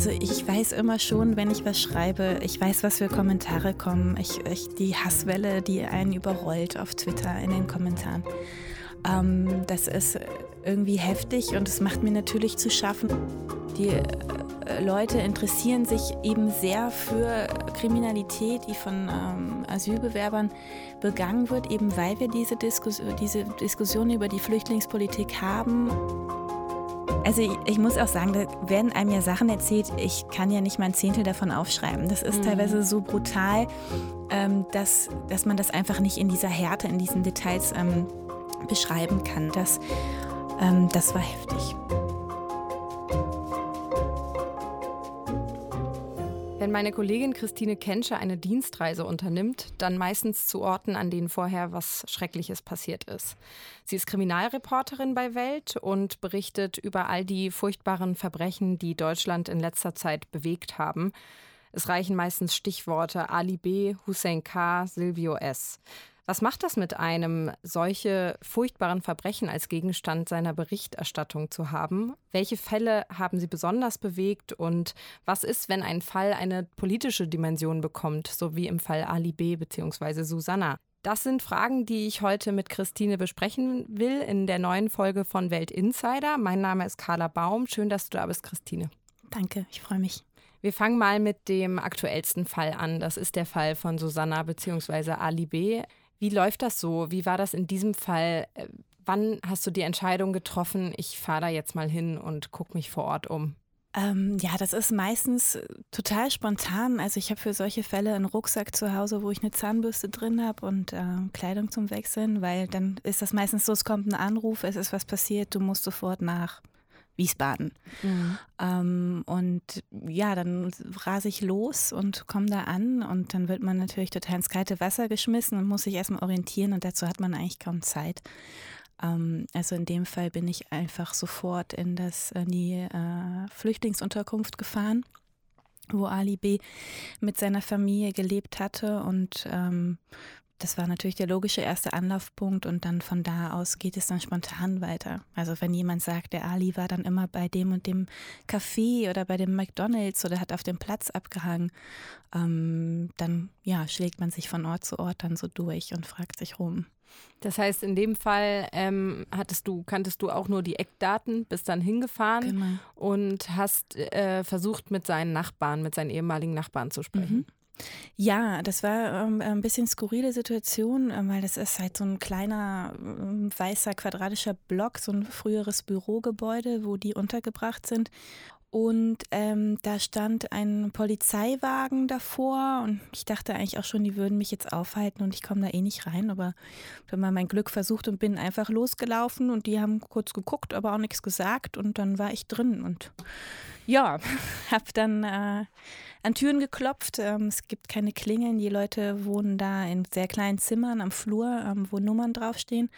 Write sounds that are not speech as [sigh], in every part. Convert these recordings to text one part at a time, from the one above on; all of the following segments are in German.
Also ich weiß immer schon, wenn ich was schreibe, ich weiß, was für Kommentare kommen. Ich, ich, die Hasswelle, die einen überrollt auf Twitter in den Kommentaren. Ähm, das ist irgendwie heftig und es macht mir natürlich zu schaffen. Die äh, Leute interessieren sich eben sehr für Kriminalität, die von ähm, Asylbewerbern begangen wird, eben weil wir diese, Diskus diese Diskussion über die Flüchtlingspolitik haben. Also ich, ich, muss auch sagen, da werden einem ja Sachen erzählt, ich kann ja nicht mal ein Zehntel davon aufschreiben. Das ist mhm. teilweise so brutal, ähm, dass, dass man das einfach nicht in dieser Härte, in diesen Details ähm, beschreiben kann. Das, ähm, das war heftig. Wenn meine Kollegin Christine Kenscher eine Dienstreise unternimmt, dann meistens zu Orten, an denen vorher was Schreckliches passiert ist. Sie ist Kriminalreporterin bei Welt und berichtet über all die furchtbaren Verbrechen, die Deutschland in letzter Zeit bewegt haben. Es reichen meistens Stichworte Ali B., Hussein K., Silvio S. Was macht das mit einem, solche furchtbaren Verbrechen als Gegenstand seiner Berichterstattung zu haben? Welche Fälle haben Sie besonders bewegt und was ist, wenn ein Fall eine politische Dimension bekommt, so wie im Fall Ali B. bzw. Susanna? Das sind Fragen, die ich heute mit Christine besprechen will in der neuen Folge von Welt Insider. Mein Name ist Carla Baum. Schön, dass du da bist, Christine. Danke, ich freue mich. Wir fangen mal mit dem aktuellsten Fall an. Das ist der Fall von Susanna bzw. Ali B. Wie läuft das so? Wie war das in diesem Fall? Äh, wann hast du die Entscheidung getroffen, ich fahre da jetzt mal hin und gucke mich vor Ort um? Ähm, ja, das ist meistens total spontan. Also ich habe für solche Fälle einen Rucksack zu Hause, wo ich eine Zahnbürste drin habe und äh, Kleidung zum Wechseln, weil dann ist das meistens so, es kommt ein Anruf, es ist was passiert, du musst sofort nach. Wiesbaden. Mhm. Ähm, und ja, dann rase ich los und komme da an und dann wird man natürlich total ins kalte Wasser geschmissen und muss sich erstmal orientieren und dazu hat man eigentlich kaum Zeit. Ähm, also in dem Fall bin ich einfach sofort in, das, in die äh, Flüchtlingsunterkunft gefahren wo Ali B. mit seiner Familie gelebt hatte und ähm, das war natürlich der logische erste Anlaufpunkt und dann von da aus geht es dann spontan weiter. Also wenn jemand sagt, der Ali war dann immer bei dem und dem Café oder bei dem McDonald's oder hat auf dem Platz abgehangen, ähm, dann ja, schlägt man sich von Ort zu Ort dann so durch und fragt sich rum. Das heißt, in dem Fall ähm, hattest du, kanntest du auch nur die Eckdaten, bist dann hingefahren genau. und hast äh, versucht, mit seinen Nachbarn, mit seinen ehemaligen Nachbarn zu sprechen. Mhm. Ja, das war ähm, ein bisschen skurrile Situation, äh, weil das ist halt so ein kleiner äh, weißer quadratischer Block, so ein früheres Bürogebäude, wo die untergebracht sind. Und ähm, da stand ein Polizeiwagen davor und ich dachte eigentlich auch schon, die würden mich jetzt aufhalten und ich komme da eh nicht rein. Aber ich habe mal mein Glück versucht und bin einfach losgelaufen und die haben kurz geguckt, aber auch nichts gesagt und dann war ich drin und ja, [laughs] habe dann äh, an Türen geklopft. Ähm, es gibt keine Klingeln. Die Leute wohnen da in sehr kleinen Zimmern am Flur, ähm, wo Nummern draufstehen.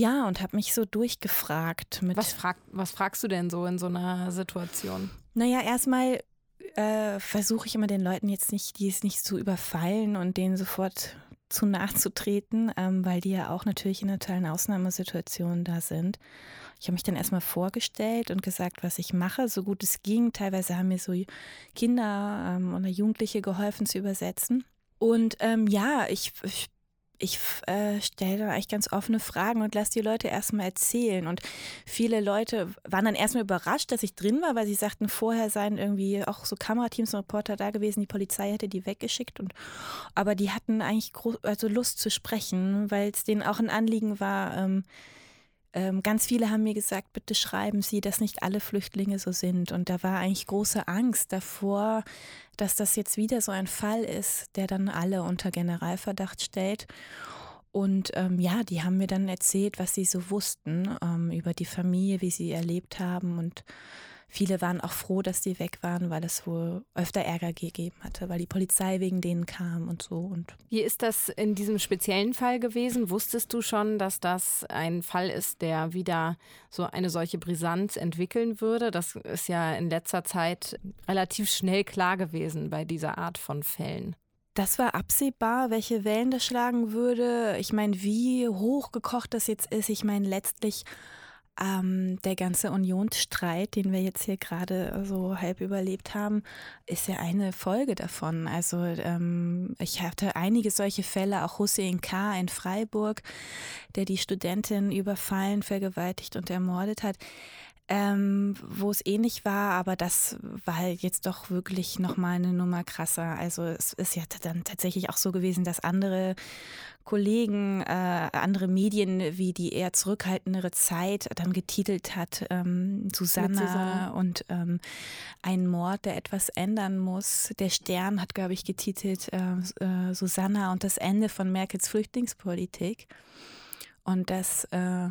Ja, und habe mich so durchgefragt. was, frag, was fragst du denn so in so einer Situation? Naja, erstmal äh, versuche ich immer den Leuten jetzt nicht, die es nicht zu überfallen und denen sofort zu nahe zu treten, ähm, weil die ja auch natürlich in einer totalen Ausnahmesituation da sind. Ich habe mich dann erstmal vorgestellt und gesagt, was ich mache, so gut es ging. Teilweise haben mir so Kinder ähm, oder Jugendliche geholfen zu übersetzen. Und ähm, ja, ich, ich ich äh, stelle da eigentlich ganz offene Fragen und lasse die Leute erstmal erzählen. Und viele Leute waren dann erstmal überrascht, dass ich drin war, weil sie sagten, vorher seien irgendwie auch so Kamerateams und Reporter da gewesen, die Polizei hätte die weggeschickt. Und, aber die hatten eigentlich also Lust zu sprechen, weil es denen auch ein Anliegen war, ähm, ganz viele haben mir gesagt, bitte schreiben Sie, dass nicht alle Flüchtlinge so sind. Und da war eigentlich große Angst davor, dass das jetzt wieder so ein Fall ist, der dann alle unter Generalverdacht stellt. Und ähm, ja, die haben mir dann erzählt, was sie so wussten ähm, über die Familie, wie sie erlebt haben und Viele waren auch froh, dass die weg waren, weil es wohl öfter Ärger gegeben hatte, weil die Polizei wegen denen kam und so. Und Wie ist das in diesem speziellen Fall gewesen? Wusstest du schon, dass das ein Fall ist, der wieder so eine solche Brisanz entwickeln würde? Das ist ja in letzter Zeit relativ schnell klar gewesen bei dieser Art von Fällen. Das war absehbar, welche Wellen das schlagen würde. Ich meine, wie hochgekocht das jetzt ist. Ich meine, letztlich ähm, der ganze Unionsstreit, den wir jetzt hier gerade so halb überlebt haben, ist ja eine Folge davon. Also ähm, ich hatte einige solche Fälle, auch Hussein K. in Freiburg, der die Studentin überfallen, vergewaltigt und ermordet hat ähm, wo es ähnlich war, aber das war jetzt doch wirklich nochmal eine Nummer krasser. Also es ist ja dann tatsächlich auch so gewesen, dass andere Kollegen, äh, andere Medien wie die eher zurückhaltendere Zeit dann getitelt hat, ähm, Susanna, Susanna, und ähm, ein Mord, der etwas ändern muss. Der Stern hat, glaube ich, getitelt äh, äh, Susanna und das Ende von Merkels Flüchtlingspolitik. Und das äh,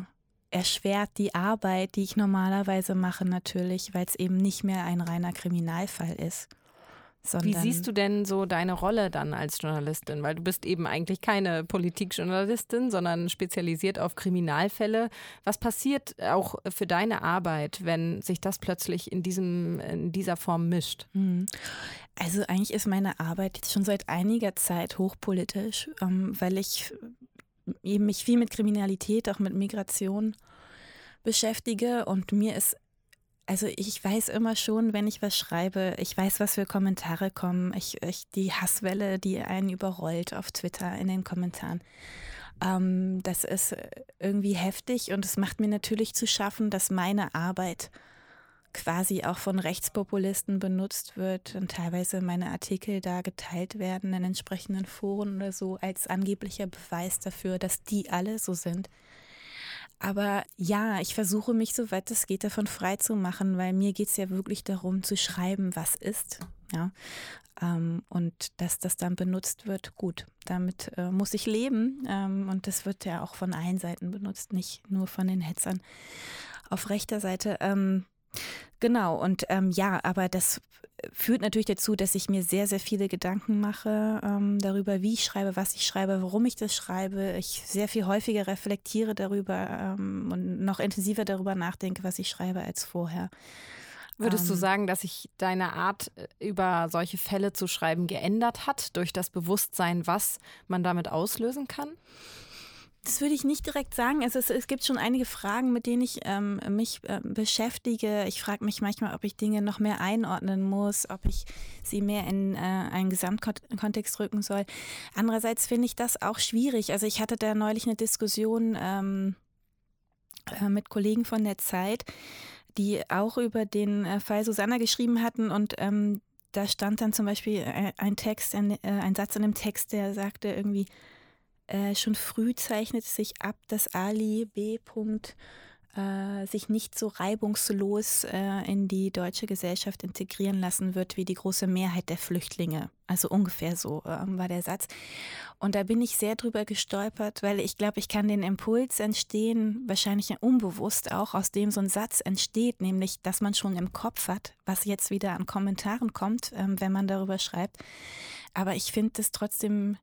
erschwert die Arbeit, die ich normalerweise mache, natürlich, weil es eben nicht mehr ein reiner Kriminalfall ist. Wie siehst du denn so deine Rolle dann als Journalistin? Weil du bist eben eigentlich keine Politikjournalistin, sondern spezialisiert auf Kriminalfälle. Was passiert auch für deine Arbeit, wenn sich das plötzlich in, diesem, in dieser Form mischt? Hm. Also eigentlich ist meine Arbeit jetzt schon seit einiger Zeit hochpolitisch, ähm, weil ich eben mich viel mit Kriminalität, auch mit Migration beschäftige und mir ist also ich weiß immer schon, wenn ich was schreibe, ich weiß, was für Kommentare kommen. Ich, ich die Hasswelle, die einen überrollt auf Twitter in den Kommentaren. Ähm, das ist irgendwie heftig und es macht mir natürlich zu schaffen, dass meine Arbeit quasi auch von Rechtspopulisten benutzt wird und teilweise meine Artikel da geteilt werden in entsprechenden Foren oder so als angeblicher Beweis dafür, dass die alle so sind. Aber ja, ich versuche mich, soweit es geht, davon frei zu machen, weil mir geht es ja wirklich darum, zu schreiben, was ist. Ja. Ähm, und dass das dann benutzt wird, gut. Damit äh, muss ich leben. Ähm, und das wird ja auch von allen Seiten benutzt, nicht nur von den Hetzern auf rechter Seite. Ähm, Genau, und ähm, ja, aber das führt natürlich dazu, dass ich mir sehr, sehr viele Gedanken mache ähm, darüber, wie ich schreibe, was ich schreibe, warum ich das schreibe. Ich sehr viel häufiger reflektiere darüber ähm, und noch intensiver darüber nachdenke, was ich schreibe, als vorher. Würdest du ähm. sagen, dass sich deine Art, äh, über solche Fälle zu schreiben, geändert hat durch das Bewusstsein, was man damit auslösen kann? Das würde ich nicht direkt sagen. Also es, es gibt schon einige Fragen, mit denen ich ähm, mich äh, beschäftige. Ich frage mich manchmal, ob ich Dinge noch mehr einordnen muss, ob ich sie mehr in äh, einen Gesamtkontext rücken soll. Andererseits finde ich das auch schwierig. Also ich hatte da neulich eine Diskussion ähm, äh, mit Kollegen von der Zeit, die auch über den äh, Fall Susanna geschrieben hatten und ähm, da stand dann zum Beispiel äh, ein Text, ein, äh, ein Satz in dem Text, der sagte irgendwie, äh, schon früh zeichnet sich ab, dass Ali B. Äh, sich nicht so reibungslos äh, in die deutsche Gesellschaft integrieren lassen wird wie die große Mehrheit der Flüchtlinge. Also ungefähr so ähm, war der Satz. Und da bin ich sehr drüber gestolpert, weil ich glaube, ich kann den Impuls entstehen, wahrscheinlich unbewusst auch, aus dem so ein Satz entsteht, nämlich, dass man schon im Kopf hat, was jetzt wieder an Kommentaren kommt, ähm, wenn man darüber schreibt. Aber ich finde es trotzdem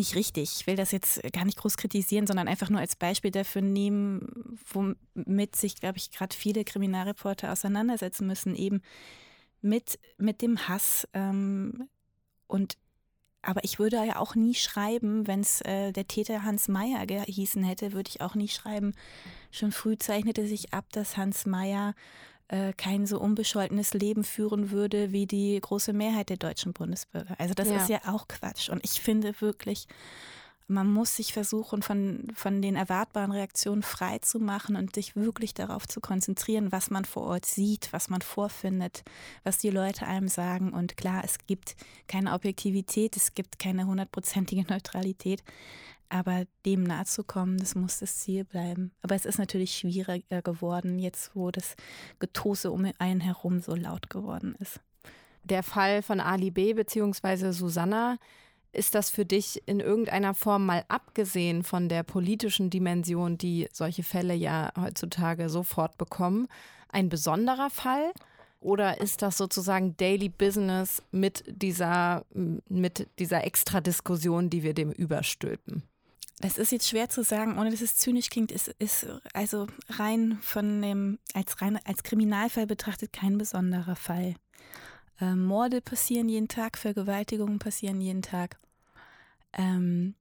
nicht richtig. Ich will das jetzt gar nicht groß kritisieren, sondern einfach nur als Beispiel dafür nehmen, womit sich, glaube ich, gerade viele Kriminalreporter auseinandersetzen müssen, eben mit, mit dem Hass. Ähm, und aber ich würde ja auch nie schreiben, wenn es äh, der Täter Hans Meyer gehießen hätte, würde ich auch nie schreiben. Schon früh zeichnete sich ab, dass Hans Meyer äh, kein so unbescholtenes Leben führen würde wie die große Mehrheit der deutschen Bundesbürger. Also das ja. ist ja auch Quatsch. Und ich finde wirklich, man muss sich versuchen, von, von den erwartbaren Reaktionen frei zu machen und sich wirklich darauf zu konzentrieren, was man vor Ort sieht, was man vorfindet, was die Leute einem sagen. Und klar, es gibt keine Objektivität, es gibt keine hundertprozentige [laughs] Neutralität. Aber dem nahe zu kommen, das muss das Ziel bleiben. Aber es ist natürlich schwieriger geworden, jetzt wo das Getose um einen herum so laut geworden ist. Der Fall von Ali B. bzw. Susanna, ist das für dich in irgendeiner Form mal abgesehen von der politischen Dimension, die solche Fälle ja heutzutage sofort bekommen, ein besonderer Fall? Oder ist das sozusagen Daily Business mit dieser, mit dieser Extradiskussion, die wir dem überstülpen? Das ist jetzt schwer zu sagen, ohne dass es zynisch klingt, ist, ist also rein von dem, als, rein, als Kriminalfall betrachtet kein besonderer Fall. Äh, Morde passieren jeden Tag, Vergewaltigungen passieren jeden Tag. Ähm,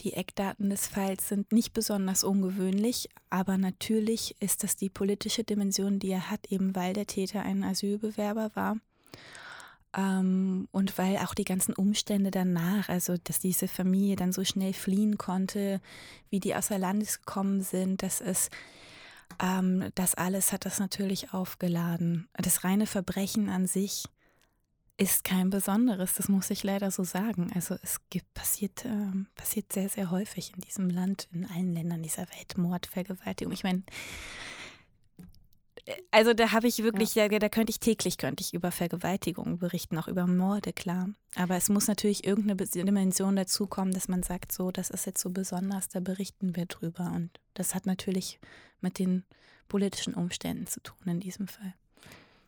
Die Eckdaten des Falls sind nicht besonders ungewöhnlich, aber natürlich ist das die politische Dimension, die er hat, eben weil der Täter ein Asylbewerber war. Ähm, und weil auch die ganzen Umstände danach, also dass diese Familie dann so schnell fliehen konnte, wie die außer Landes gekommen sind, das ist, ähm, das alles hat das natürlich aufgeladen. Das reine Verbrechen an sich ist kein besonderes, das muss ich leider so sagen. Also es gibt, passiert, äh, passiert sehr, sehr häufig in diesem Land, in allen Ländern dieser Welt, Mord, Vergewaltigung. Ich meine, also da habe ich wirklich, ja. da, da, könnte ich täglich könnte ich über Vergewaltigungen berichten, auch über Morde, klar. Aber es muss natürlich irgendeine Dimension dazukommen, dass man sagt, so, das ist jetzt so besonders, da berichten wir drüber. Und das hat natürlich mit den politischen Umständen zu tun in diesem Fall.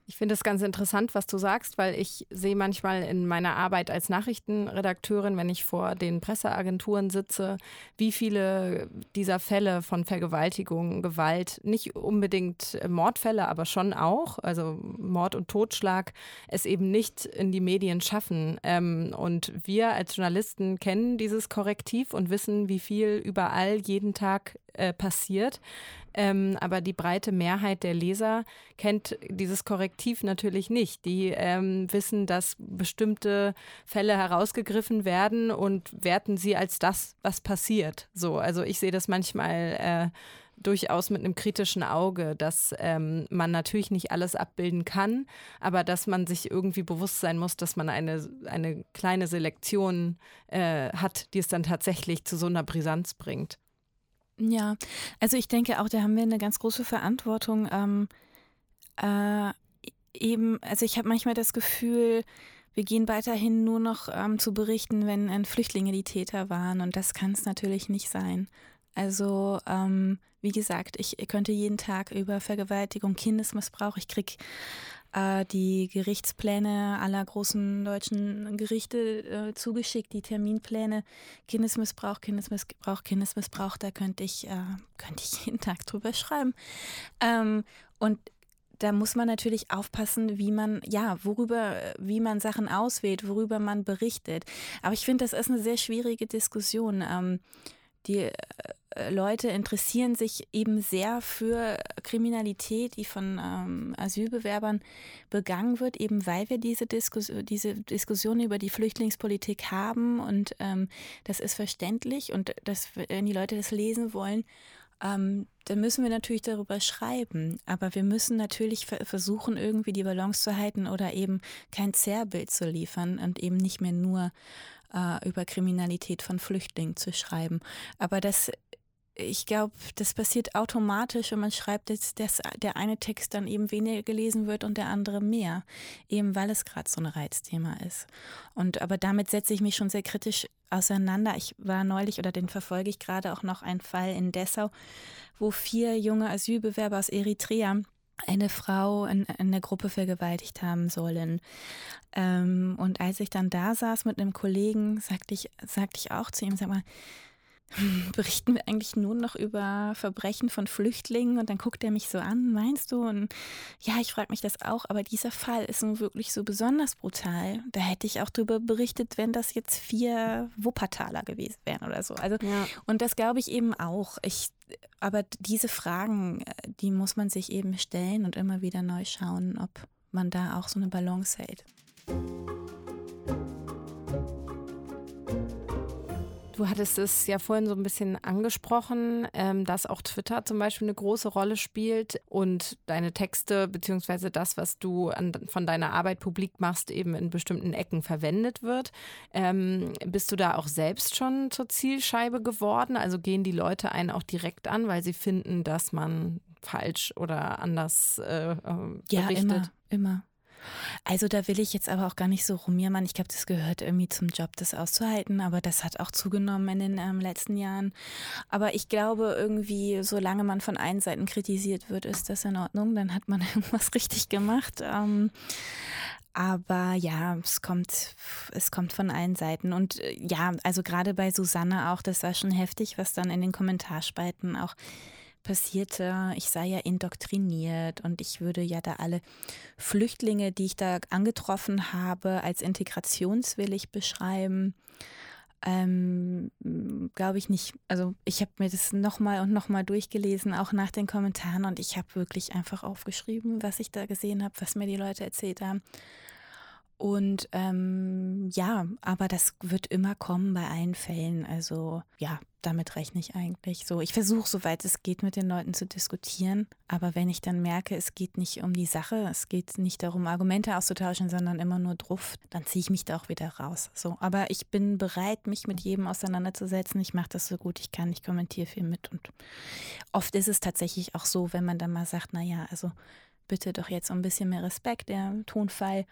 Ich finde es ganz interessant, was du sagst, weil ich sehe manchmal in meiner Arbeit als Nachrichtenredakteurin, wenn ich vor den Presseagenturen sitze, wie viele dieser Fälle von Vergewaltigung, Gewalt, nicht unbedingt Mordfälle, aber schon auch, also Mord und Totschlag, es eben nicht in die Medien schaffen. Ähm, und wir als Journalisten kennen dieses Korrektiv und wissen, wie viel überall jeden Tag äh, passiert. Ähm, aber die breite Mehrheit der Leser kennt dieses Korrektiv natürlich nicht. Die ähm, wissen, dass bestimmte Fälle herausgegriffen werden und werten sie als das, was passiert. So, also ich sehe das manchmal. Äh, durchaus mit einem kritischen Auge, dass ähm, man natürlich nicht alles abbilden kann, aber dass man sich irgendwie bewusst sein muss, dass man eine, eine kleine Selektion äh, hat, die es dann tatsächlich zu so einer Brisanz bringt. Ja, also ich denke auch, da haben wir eine ganz große Verantwortung. Ähm, äh, eben, also ich habe manchmal das Gefühl, wir gehen weiterhin nur noch ähm, zu berichten, wenn äh, Flüchtlinge die Täter waren und das kann es natürlich nicht sein. Also ähm, wie gesagt, ich könnte jeden Tag über Vergewaltigung, Kindesmissbrauch, ich kriege äh, die Gerichtspläne aller großen deutschen Gerichte äh, zugeschickt, die Terminpläne. Kindesmissbrauch, Kindesmissbrauch, Kindesmissbrauch, da könnte ich, äh, könnte ich [laughs] jeden Tag drüber schreiben. Ähm, und da muss man natürlich aufpassen, wie man, ja, worüber, wie man Sachen auswählt, worüber man berichtet. Aber ich finde, das ist eine sehr schwierige Diskussion. Die äh, Leute interessieren sich eben sehr für Kriminalität, die von ähm, Asylbewerbern begangen wird, eben weil wir diese, Diskus diese Diskussion über die Flüchtlingspolitik haben. Und ähm, das ist verständlich. Und das, wenn die Leute das lesen wollen, ähm, dann müssen wir natürlich darüber schreiben. Aber wir müssen natürlich versuchen, irgendwie die Balance zu halten oder eben kein Zerrbild zu liefern und eben nicht mehr nur äh, über Kriminalität von Flüchtlingen zu schreiben. Aber das ich glaube, das passiert automatisch und man schreibt jetzt, dass der eine Text dann eben weniger gelesen wird und der andere mehr, eben weil es gerade so ein Reizthema ist. Und aber damit setze ich mich schon sehr kritisch auseinander. Ich war neulich oder den verfolge ich gerade auch noch einen Fall in Dessau, wo vier junge Asylbewerber aus Eritrea eine Frau in, in der Gruppe vergewaltigt haben sollen. Ähm, und als ich dann da saß mit einem Kollegen, sagte ich, sagte ich auch zu ihm, sag mal, [laughs] berichten wir eigentlich nur noch über Verbrechen von Flüchtlingen und dann guckt er mich so an, meinst du? Und ja, ich frage mich das auch, aber dieser Fall ist nun wirklich so besonders brutal. Da hätte ich auch darüber berichtet, wenn das jetzt vier Wuppertaler gewesen wären oder so. Also, ja. und das glaube ich eben auch. Ich, aber diese Fragen, die muss man sich eben stellen und immer wieder neu schauen, ob man da auch so eine Balance hält. Du hattest es ja vorhin so ein bisschen angesprochen, ähm, dass auch Twitter zum Beispiel eine große Rolle spielt und deine Texte beziehungsweise das, was du an, von deiner Arbeit publik machst, eben in bestimmten Ecken verwendet wird. Ähm, bist du da auch selbst schon zur Zielscheibe geworden? Also gehen die Leute einen auch direkt an, weil sie finden, dass man falsch oder anders äh, äh berichtet? Ja, immer, immer. Also da will ich jetzt aber auch gar nicht so rumjammern. Ich glaube, das gehört irgendwie zum Job, das auszuhalten, aber das hat auch zugenommen in den ähm, letzten Jahren. Aber ich glaube irgendwie, solange man von allen Seiten kritisiert wird, ist das in Ordnung. Dann hat man [laughs] irgendwas richtig gemacht. Ähm, aber ja, es kommt, es kommt von allen Seiten. Und äh, ja, also gerade bei Susanne auch, das war schon heftig, was dann in den Kommentarspalten auch passierte, ich sei ja indoktriniert und ich würde ja da alle Flüchtlinge, die ich da angetroffen habe, als integrationswillig beschreiben. Ähm, Glaube ich nicht. Also ich habe mir das nochmal und nochmal durchgelesen, auch nach den Kommentaren und ich habe wirklich einfach aufgeschrieben, was ich da gesehen habe, was mir die Leute erzählt haben. Und ähm, ja, aber das wird immer kommen bei allen Fällen. Also ja, damit rechne ich eigentlich so. Ich versuche, soweit es geht, mit den Leuten zu diskutieren. Aber wenn ich dann merke, es geht nicht um die Sache, es geht nicht darum, Argumente auszutauschen, sondern immer nur drauf, dann ziehe ich mich da auch wieder raus. So, aber ich bin bereit, mich mit jedem auseinanderzusetzen. Ich mache das so gut ich kann. Ich kommentiere viel mit. Und oft ist es tatsächlich auch so, wenn man dann mal sagt, naja, also bitte doch jetzt ein bisschen mehr Respekt, der Tonfall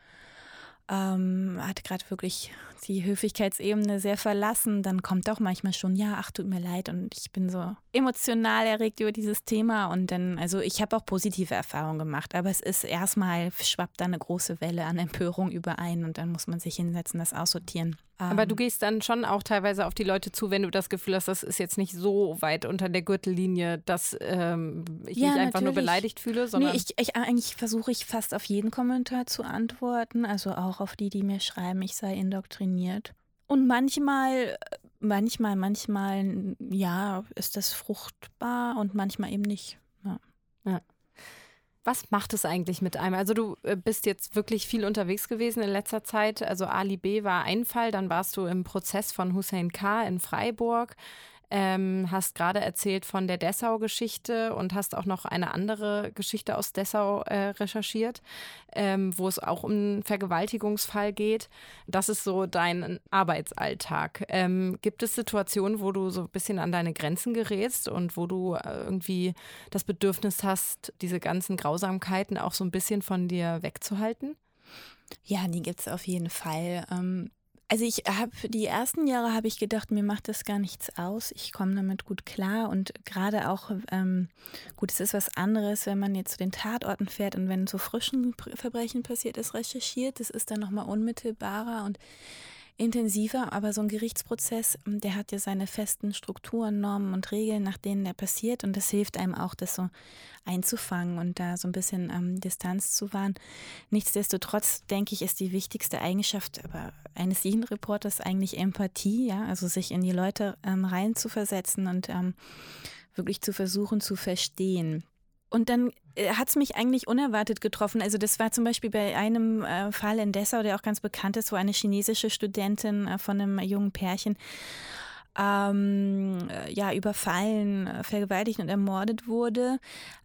ähm, hat gerade wirklich die Höflichkeitsebene sehr verlassen, dann kommt auch manchmal schon, ja, ach, tut mir leid. Und ich bin so emotional erregt über dieses Thema und dann, also ich habe auch positive Erfahrungen gemacht, aber es ist erstmal, schwappt da eine große Welle an Empörung überein und dann muss man sich hinsetzen, das aussortieren. Aber du ähm. gehst dann schon auch teilweise auf die Leute zu, wenn du das Gefühl hast, das ist jetzt nicht so weit unter der Gürtellinie, dass ähm, ich ja, mich einfach natürlich. nur beleidigt fühle, sondern. Nee, ich, ich, eigentlich versuche ich fast auf jeden Kommentar zu antworten, also auch auf die, die mir schreiben, ich sei indoktriniert. Und manchmal, manchmal, manchmal, ja, ist das fruchtbar und manchmal eben nicht. Ja. ja. Was macht es eigentlich mit einem? Also du äh, bist jetzt wirklich viel unterwegs gewesen in letzter Zeit. Also Ali B war ein Fall, dann warst du im Prozess von Hussein K. in Freiburg. Ähm, hast gerade erzählt von der Dessau-Geschichte und hast auch noch eine andere Geschichte aus Dessau äh, recherchiert, ähm, wo es auch um einen Vergewaltigungsfall geht. Das ist so dein Arbeitsalltag. Ähm, gibt es Situationen, wo du so ein bisschen an deine Grenzen gerätst und wo du äh, irgendwie das Bedürfnis hast, diese ganzen Grausamkeiten auch so ein bisschen von dir wegzuhalten? Ja, die gibt es auf jeden Fall. Also ich habe die ersten Jahre habe ich gedacht, mir macht das gar nichts aus. Ich komme damit gut klar und gerade auch ähm, gut, es ist was anderes, wenn man jetzt zu den Tatorten fährt und wenn so frischen Verbrechen passiert ist, recherchiert. Das ist dann nochmal unmittelbarer und intensiver, aber so ein Gerichtsprozess, ähm, der hat ja seine festen Strukturen, Normen und Regeln, nach denen er passiert und das hilft einem auch, das so einzufangen und da so ein bisschen ähm, Distanz zu wahren. Nichtsdestotrotz denke ich, ist die wichtigste Eigenschaft aber eines jeden Reporters eigentlich Empathie, ja, also sich in die Leute ähm, reinzuversetzen und ähm, wirklich zu versuchen zu verstehen. Und dann äh, hat es mich eigentlich unerwartet getroffen. Also das war zum Beispiel bei einem äh, Fall in Dessau, der auch ganz bekannt ist, wo eine chinesische Studentin äh, von einem jungen Pärchen ähm, äh, ja überfallen, äh, vergewaltigt und ermordet wurde.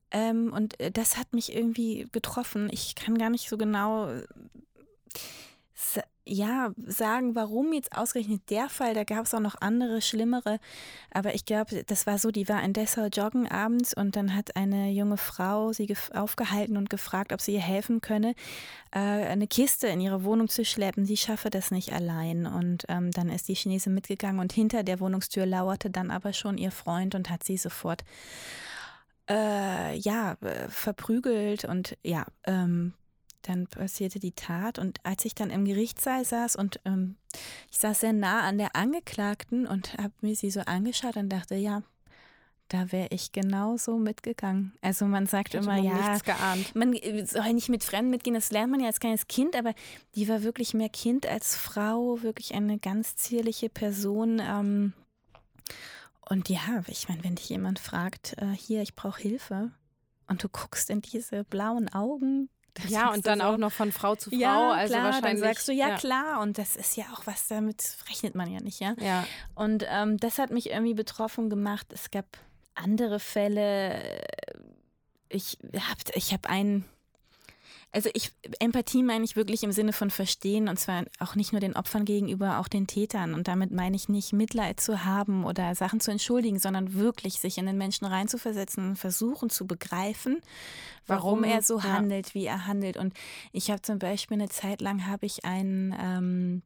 Ähm, und das hat mich irgendwie getroffen. Ich kann gar nicht so genau ja, sagen, warum jetzt ausgerechnet der Fall, da gab es auch noch andere, schlimmere, aber ich glaube, das war so, die war in Dessau joggen abends und dann hat eine junge Frau sie aufgehalten und gefragt, ob sie ihr helfen könne, äh, eine Kiste in ihre Wohnung zu schleppen, sie schaffe das nicht allein. Und ähm, dann ist die Chinese mitgegangen und hinter der Wohnungstür lauerte dann aber schon ihr Freund und hat sie sofort äh, ja, äh, verprügelt und ja, ähm, dann passierte die Tat und als ich dann im Gerichtssaal saß und ähm, ich saß sehr nah an der Angeklagten und habe mir sie so angeschaut und dachte, ja, da wäre ich genauso mitgegangen. Also man sagt immer, ja, man soll nicht mit Fremden mitgehen, das lernt man ja als kleines Kind, aber die war wirklich mehr Kind als Frau, wirklich eine ganz zierliche Person. Ähm, und ja, ich meine, wenn dich jemand fragt, äh, hier, ich brauche Hilfe, und du guckst in diese blauen Augen, [laughs] das ja, und dann so, auch noch von Frau zu Frau. Ja, also klar, wahrscheinlich. Dann sagst du, ja, ja, klar. Und das ist ja auch was, damit rechnet man ja nicht, ja. ja. Und ähm, das hat mich irgendwie betroffen gemacht. Es gab andere Fälle. Ich habe ich hab einen also ich, Empathie meine ich wirklich im Sinne von verstehen und zwar auch nicht nur den Opfern gegenüber, auch den Tätern. Und damit meine ich nicht Mitleid zu haben oder Sachen zu entschuldigen, sondern wirklich sich in den Menschen reinzuversetzen und versuchen zu begreifen, warum, warum er so ja. handelt, wie er handelt. Und ich habe zum Beispiel eine Zeit lang habe ich einen ähm,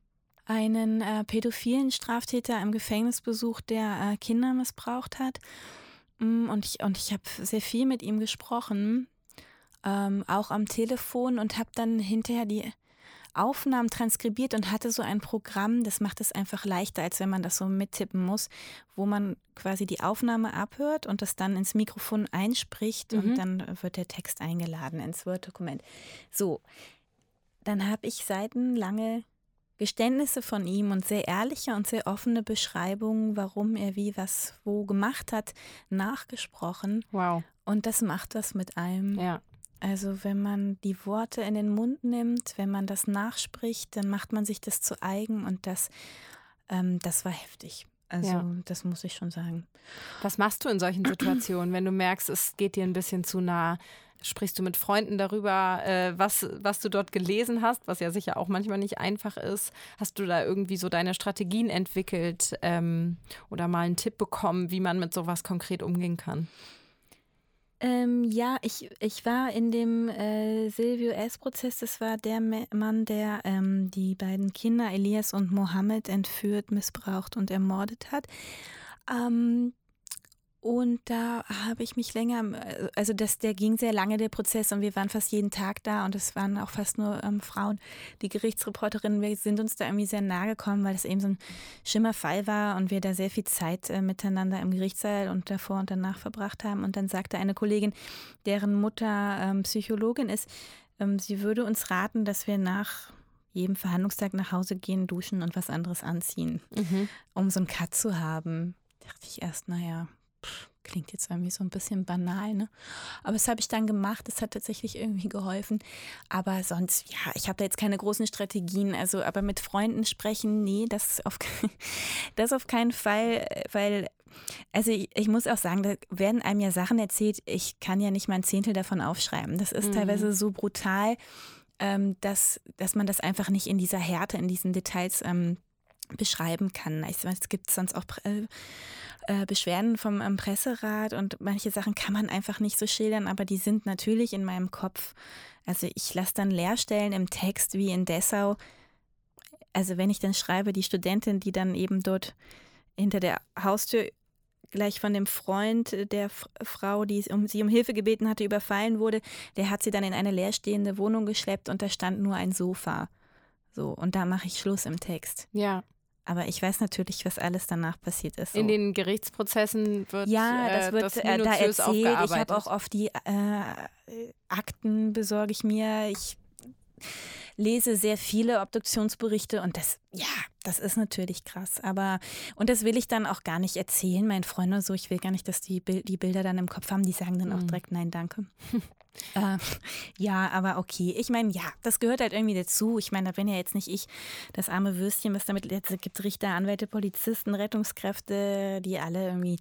einen äh, pädophilen Straftäter im Gefängnis besucht, der äh, Kinder missbraucht hat. Mm, und ich, und ich habe sehr viel mit ihm gesprochen ähm, auch am Telefon und habe dann hinterher die Aufnahmen transkribiert und hatte so ein Programm, das macht es einfach leichter, als wenn man das so mittippen muss, wo man quasi die Aufnahme abhört und das dann ins Mikrofon einspricht mhm. und dann wird der Text eingeladen ins Word-Dokument. So, dann habe ich seitenlange Geständnisse von ihm und sehr ehrliche und sehr offene Beschreibungen, warum er wie was wo gemacht hat, nachgesprochen. Wow. Und das macht was mit einem. Ja. Also wenn man die Worte in den Mund nimmt, wenn man das nachspricht, dann macht man sich das zu eigen und das, ähm, das war heftig. Also Ja. das muss ich schon sagen. Was machst du in solchen Situationen, wenn du merkst, es geht dir ein bisschen zu nah? Sprichst du mit Freunden darüber, äh, was, was du dort gelesen hast, was ja sicher auch manchmal nicht einfach ist? Hast du da irgendwie so deine Strategien entwickelt ähm, oder mal einen Tipp bekommen, wie man mit sowas konkret umgehen kann? Ähm, ja, ich, ich war in dem äh, Silvio S-Prozess. Das war der Mann, der ähm, die beiden Kinder Elias und Mohammed entführt, missbraucht und ermordet hat. Ähm, und da habe ich mich länger, also das, der ging sehr lange, der Prozess, und wir waren fast jeden Tag da und es waren auch fast nur ähm, Frauen. Die Gerichtsreporterinnen, wir sind uns da irgendwie sehr nahe gekommen, weil es eben so ein Schimmerfall war und wir da sehr viel Zeit äh, miteinander im Gerichtssaal und davor und danach verbracht haben. Und dann sagte eine Kollegin, deren Mutter ähm, Psychologin ist, ähm, sie würde uns raten, dass wir nach jedem Verhandlungstag nach Hause gehen, duschen und was anderes anziehen, um so einen Cut zu haben. Dachte ich erst, naja, klingt jetzt irgendwie so ein bisschen banal, ne? Aber das habe ich dann gemacht, das hat tatsächlich irgendwie geholfen. Aber sonst, ja, ich habe da jetzt keine großen Strategien. Also, aber mit Freunden sprechen, nee, das auf, [laughs] das auf keinen Fall, weil also ich, ich muss auch sagen, da werden einem ja Sachen erzählt, ich kann ja nicht mal ein Zehntel davon aufschreiben. Das ist Mhm. teilweise so brutal, ähm, dass, dass man das einfach nicht in dieser Härte, in diesen Details ähm, beschreiben kann. Ich es gibt sonst auch äh, äh, Beschwerden vom ähm, Presserat und manche Sachen kann man einfach nicht so schildern, aber die sind natürlich in meinem Kopf. Also ich lasse dann Leerstellen im Text wie in Dessau. Also wenn ich dann schreibe, die Studentin, die dann eben dort hinter der Haustür gleich von dem Freund der F Frau, die um, sie um Hilfe gebeten hatte, überfallen wurde, der hat sie dann in eine leerstehende Wohnung geschleppt und da stand nur ein Sofa. So, und da mache ich Schluss im Text. Ja, Aber ich weiß natürlich, was alles danach passiert ist. So. in den Gerichtsprozessen wird ja, das äh, wird das äh, da erzählt. Ich habe auch oft die äh, Akten besorge ich mir. Ich lese sehr viele Obduktionsberichte und das, ja, das ist natürlich krass. Aber, und das will ich dann auch gar nicht erzählen, meinen Freunden oder so. Ich will gar nicht, dass die, die Bilder dann im Kopf haben. Die sagen dann auch Mhm. direkt, nein, danke. [laughs] äh, ja, aber okay. Ich meine, ja, das gehört halt irgendwie dazu. Ich meine, da bin ja jetzt nicht ich das arme Würstchen, was damit jetzt gibt Richter, Anwälte, Polizisten, Rettungskräfte, die alle irgendwie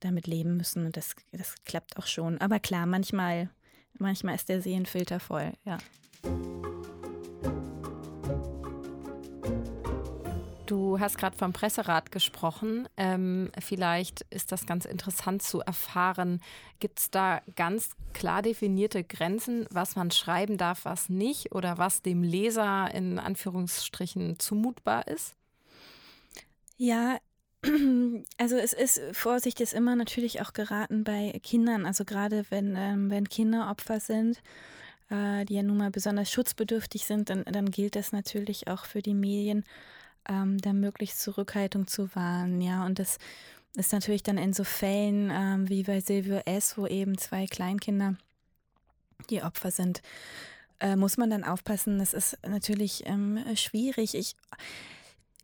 damit leben müssen und das, das klappt auch schon. Aber klar, manchmal, manchmal ist der Seelenfilter voll, ja. Du hast gerade vom Presserat gesprochen. Ähm, vielleicht ist das ganz interessant zu erfahren. Gibt es da ganz klar definierte Grenzen, was man schreiben darf, was nicht oder was dem Leser in Anführungsstrichen zumutbar ist? Ja, [clears throat] also es ist, Vorsicht ist immer natürlich auch geraten bei Kindern, also gerade wenn, ähm, wenn Kinder Opfer sind, äh, die ja nun mal besonders schutzbedürftig sind, dann, dann gilt das natürlich auch für die Medien, ähm, da möglichst Zurückhaltung zu wahren, ja, und das ist natürlich dann in so Fällen ähm, wie bei Silvio S., wo eben zwei Kleinkinder die Opfer sind, äh, muss man dann aufpassen. Das ist natürlich ähm, schwierig. Ich,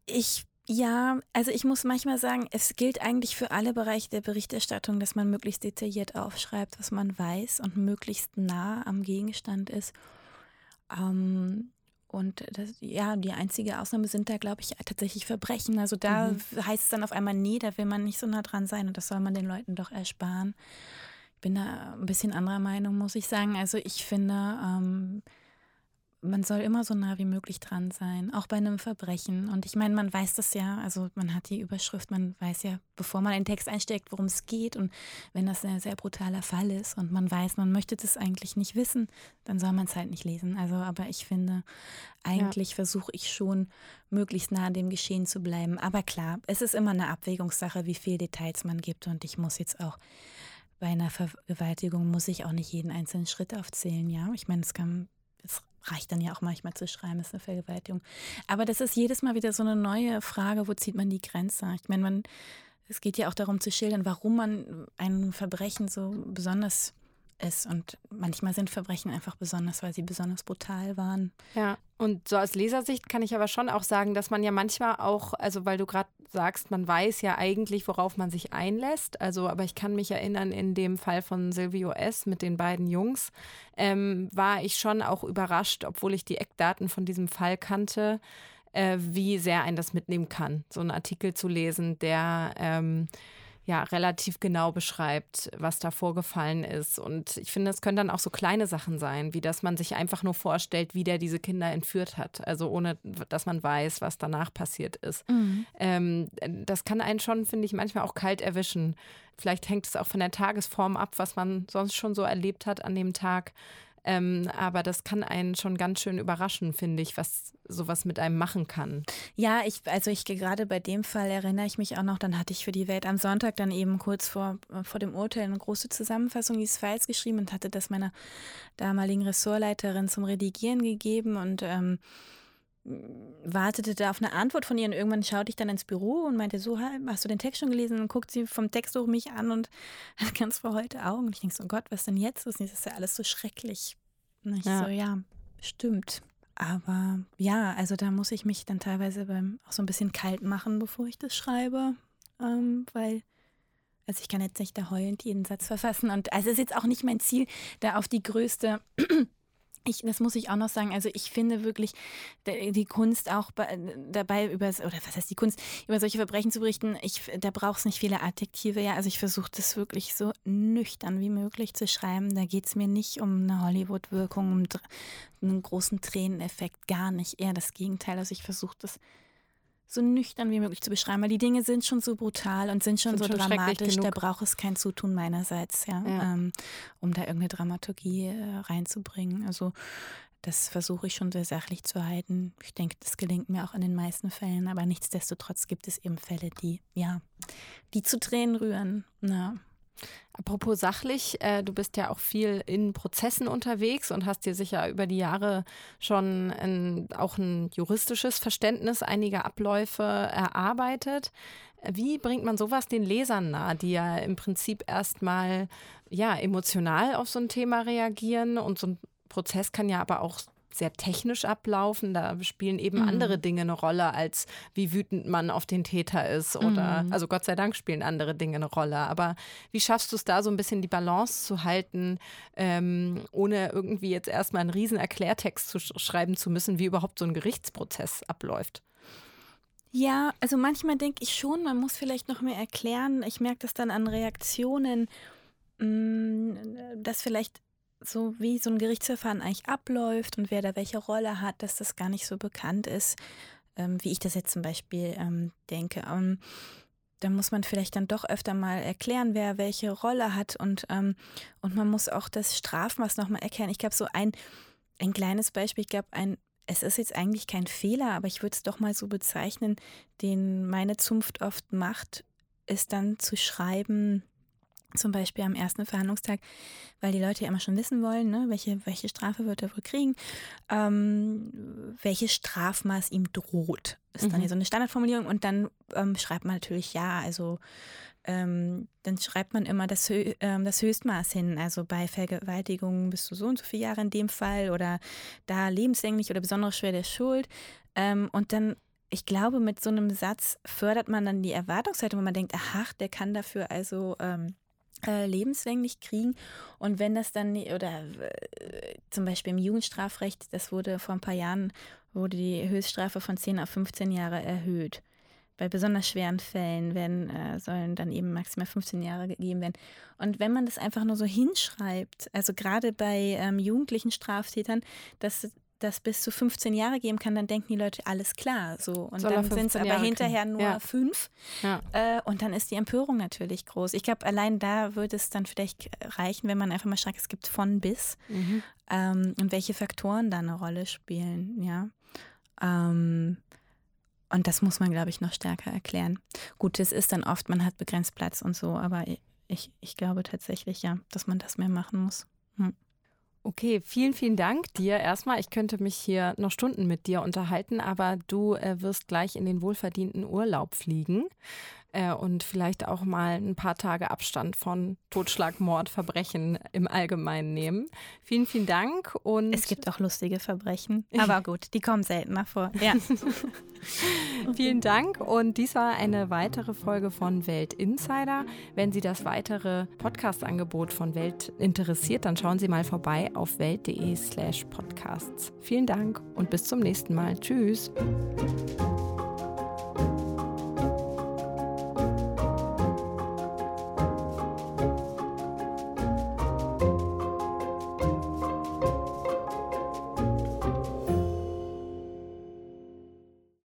ich, ja, also ich muss manchmal sagen, es gilt eigentlich für alle Bereiche der Berichterstattung, dass man möglichst detailliert aufschreibt, was man weiß und möglichst nah am Gegenstand ist. Ähm, und das, ja, die einzige Ausnahme sind da, glaube ich, tatsächlich Verbrechen. Also da Mhm. heißt es dann auf einmal, nee, da will man nicht so nah dran sein und das soll man den Leuten doch ersparen. Ich bin da ein bisschen anderer Meinung, muss ich sagen. Also ich finde, ähm, man soll immer so nah wie möglich dran sein, auch bei einem Verbrechen. Und ich meine, man weiß das ja, also man hat die Überschrift, man weiß ja, bevor man einen Text einsteckt, worum es geht. Und wenn das ein sehr brutaler Fall ist und man weiß, man möchte das eigentlich nicht wissen, dann soll man es halt nicht lesen. Also, aber ich finde, eigentlich versuche ich schon, möglichst nah an dem Geschehen zu bleiben. Aber klar, es ist immer eine Abwägungssache, wie viel Details man gibt. Und ich muss jetzt auch bei einer Vergewaltigung muss ich auch nicht jeden einzelnen Schritt aufzählen, ja. Ich meine, es kann, es reicht dann ja auch manchmal zu schreiben, ist eine Vergewaltigung. Aber das ist jedes Mal wieder so eine neue Frage, wo zieht man die Grenze? Ich meine, man, es geht ja auch darum zu schildern, warum man ein Verbrechen so besonders ist. Und manchmal sind Verbrechen einfach besonders, weil sie besonders brutal waren. Ja. Und so aus Lesersicht kann ich aber schon auch sagen, dass man ja manchmal auch, also weil du gerade sagst, man weiß ja eigentlich, worauf man sich einlässt. Also, aber ich kann mich erinnern, in dem Fall von Silvio S. mit den beiden Jungs, ähm, war ich schon auch überrascht, obwohl ich die Eckdaten von diesem Fall kannte, äh, wie sehr ein das mitnehmen kann, so einen Artikel zu lesen, der ähm, ja relativ genau beschreibt, was da vorgefallen ist. Und ich finde, es können dann auch so kleine Sachen sein, wie dass man sich einfach nur vorstellt, wie der diese Kinder entführt hat. Also ohne, dass man weiß, was danach passiert ist. Mhm. Ähm, das kann einen schon, finde ich, manchmal auch kalt erwischen. Vielleicht hängt es auch von der Tagesform ab, was man sonst schon so erlebt hat an dem Tag. Ähm, aber das kann einen schon ganz schön überraschen, finde ich, was sowas mit einem machen kann. Ja, ich, also ich gerade bei dem Fall erinnere ich mich auch noch, dann hatte ich für die Welt am Sonntag dann eben kurz vor, vor dem Urteil eine große Zusammenfassung dieses Falls geschrieben und hatte das meiner damaligen Ressortleiterin zum Redigieren gegeben und ähm, wartete da auf eine Antwort von ihr und irgendwann schaute ich dann ins Büro und meinte so, hast du den Text schon gelesen? Und guckt sie vom Text durch mich an und [laughs] hat ganz vor heute Augen. Und ich denke so, oh Gott, was denn jetzt? Das ist ja alles so schrecklich. Und ich ja. so, ja, stimmt. Aber ja, also da muss ich mich dann teilweise beim, auch so ein bisschen kalt machen, bevor ich das schreibe. Ähm, weil, also ich kann jetzt nicht da heulend jeden Satz verfassen. Und also es ist jetzt auch nicht mein Ziel, da auf die größte ich, das muss ich auch noch sagen. Also ich finde wirklich die Kunst auch dabei über oder was heißt die Kunst über solche Verbrechen zu berichten. Ich, da braucht es nicht viele Adjektive. Ja, also ich versuche das wirklich so nüchtern wie möglich zu schreiben. Da geht es mir nicht um eine Hollywood-Wirkung, um einen großen Träneneffekt, gar nicht. Eher das Gegenteil. Also ich versuche das so nüchtern wie möglich zu beschreiben, weil die Dinge sind schon so brutal und sind schon sind so schon dramatisch, da braucht es kein Zutun meinerseits, ja, ja. Ähm, um da irgendeine Dramaturgie äh, reinzubringen. Also das versuche ich schon sehr sachlich zu halten. Ich denke, das gelingt mir auch in den meisten Fällen, aber nichtsdestotrotz gibt es eben Fälle, die, ja, die zu Tränen rühren. Ja. Apropos sachlich, äh, du bist ja auch viel in Prozessen unterwegs und hast dir sicher über die Jahre schon ein, auch ein juristisches Verständnis einiger Abläufe erarbeitet. Wie bringt man sowas den Lesern nahe, die ja im Prinzip erstmal ja, emotional auf so ein Thema reagieren und so ein Prozess kann ja aber auch sehr technisch ablaufen. Da spielen eben mhm. andere Dinge eine Rolle, als wie wütend man auf den Täter ist. Oder mhm. also Gott sei Dank spielen andere Dinge eine Rolle. Aber wie schaffst du es da so ein bisschen die Balance zu halten, ähm, ohne irgendwie jetzt erstmal einen riesen Erklärtext zu sch schreiben zu müssen, wie überhaupt so ein Gerichtsprozess abläuft? Ja, also manchmal denke ich schon, man muss vielleicht noch mehr erklären. Ich merke das dann an Reaktionen, mm, dass vielleicht so wie so ein Gerichtsverfahren eigentlich abläuft und wer da welche Rolle hat, dass das gar nicht so bekannt ist, ähm, wie ich das jetzt zum Beispiel ähm, denke. Ähm, da muss man vielleicht dann doch öfter mal erklären, wer welche Rolle hat und, ähm, und man muss auch das Strafmaß nochmal erklären. Ich glaube, so ein, ein kleines Beispiel, ich glaube, ein es ist jetzt eigentlich kein Fehler, aber ich würde es doch mal so bezeichnen, den meine Zunft oft macht, ist dann zu schreiben, zum Beispiel am ersten Verhandlungstag, weil die Leute ja immer schon wissen wollen, ne, welche, welche Strafe wird er wohl kriegen, ähm, welches Strafmaß ihm droht. Ist mhm. dann hier so eine Standardformulierung und dann ähm, schreibt man natürlich ja, also ähm, dann schreibt man immer das, ähm, das Höchstmaß hin. Also bei Vergewaltigung bis zu so und so viele Jahre in dem Fall oder da lebenslänglich oder besonders schwer der Schuld. Ähm, und dann ich glaube, mit so einem Satz fördert man dann die Erwartungshaltung, wo man denkt, ach, der kann dafür also ähm, äh, lebenslänglich kriegen. Und wenn das dann, oder äh, zum Beispiel im Jugendstrafrecht, das wurde vor ein paar Jahren, wurde die Höchststrafe von 10 auf 15 Jahre erhöht. Bei besonders schweren Fällen werden, äh, sollen dann eben maximal 15 Jahre gegeben werden. Und wenn man das einfach nur so hinschreibt, also gerade bei ähm, jugendlichen Straftätern, dass das bis zu 15 Jahre geben kann, dann denken die Leute, alles klar. So. Und Soll dann sind es aber Jahre hinterher kriegen. nur ja. fünf. Ja. Äh, und dann ist die Empörung natürlich groß. Ich glaube, allein da würde es dann vielleicht reichen, wenn man einfach mal schreibt, es gibt von bis mhm. ähm, und welche Faktoren da eine Rolle spielen. Ja. Ähm, und das muss man, glaube ich, noch stärker erklären. Gut, es ist dann oft, man hat begrenzt Platz und so, aber ich, ich glaube tatsächlich, ja, dass man das mehr machen muss. Hm. Okay, vielen, vielen Dank dir erstmal. Ich könnte mich hier noch Stunden mit dir unterhalten, aber du äh, wirst gleich in den wohlverdienten Urlaub fliegen. Äh, und vielleicht auch mal ein paar Tage Abstand von Totschlag, Mord, Verbrechen im Allgemeinen nehmen. Vielen, vielen Dank. Und es gibt auch lustige Verbrechen, [laughs] aber gut, die kommen seltener vor. Ja. [laughs] vielen Dank und dies war eine weitere Folge von Welt Insider. Wenn Sie das weitere Podcast-Angebot von Welt interessiert, dann schauen Sie mal vorbei auf welt.de slash podcasts. Vielen Dank und bis zum nächsten Mal. Tschüss.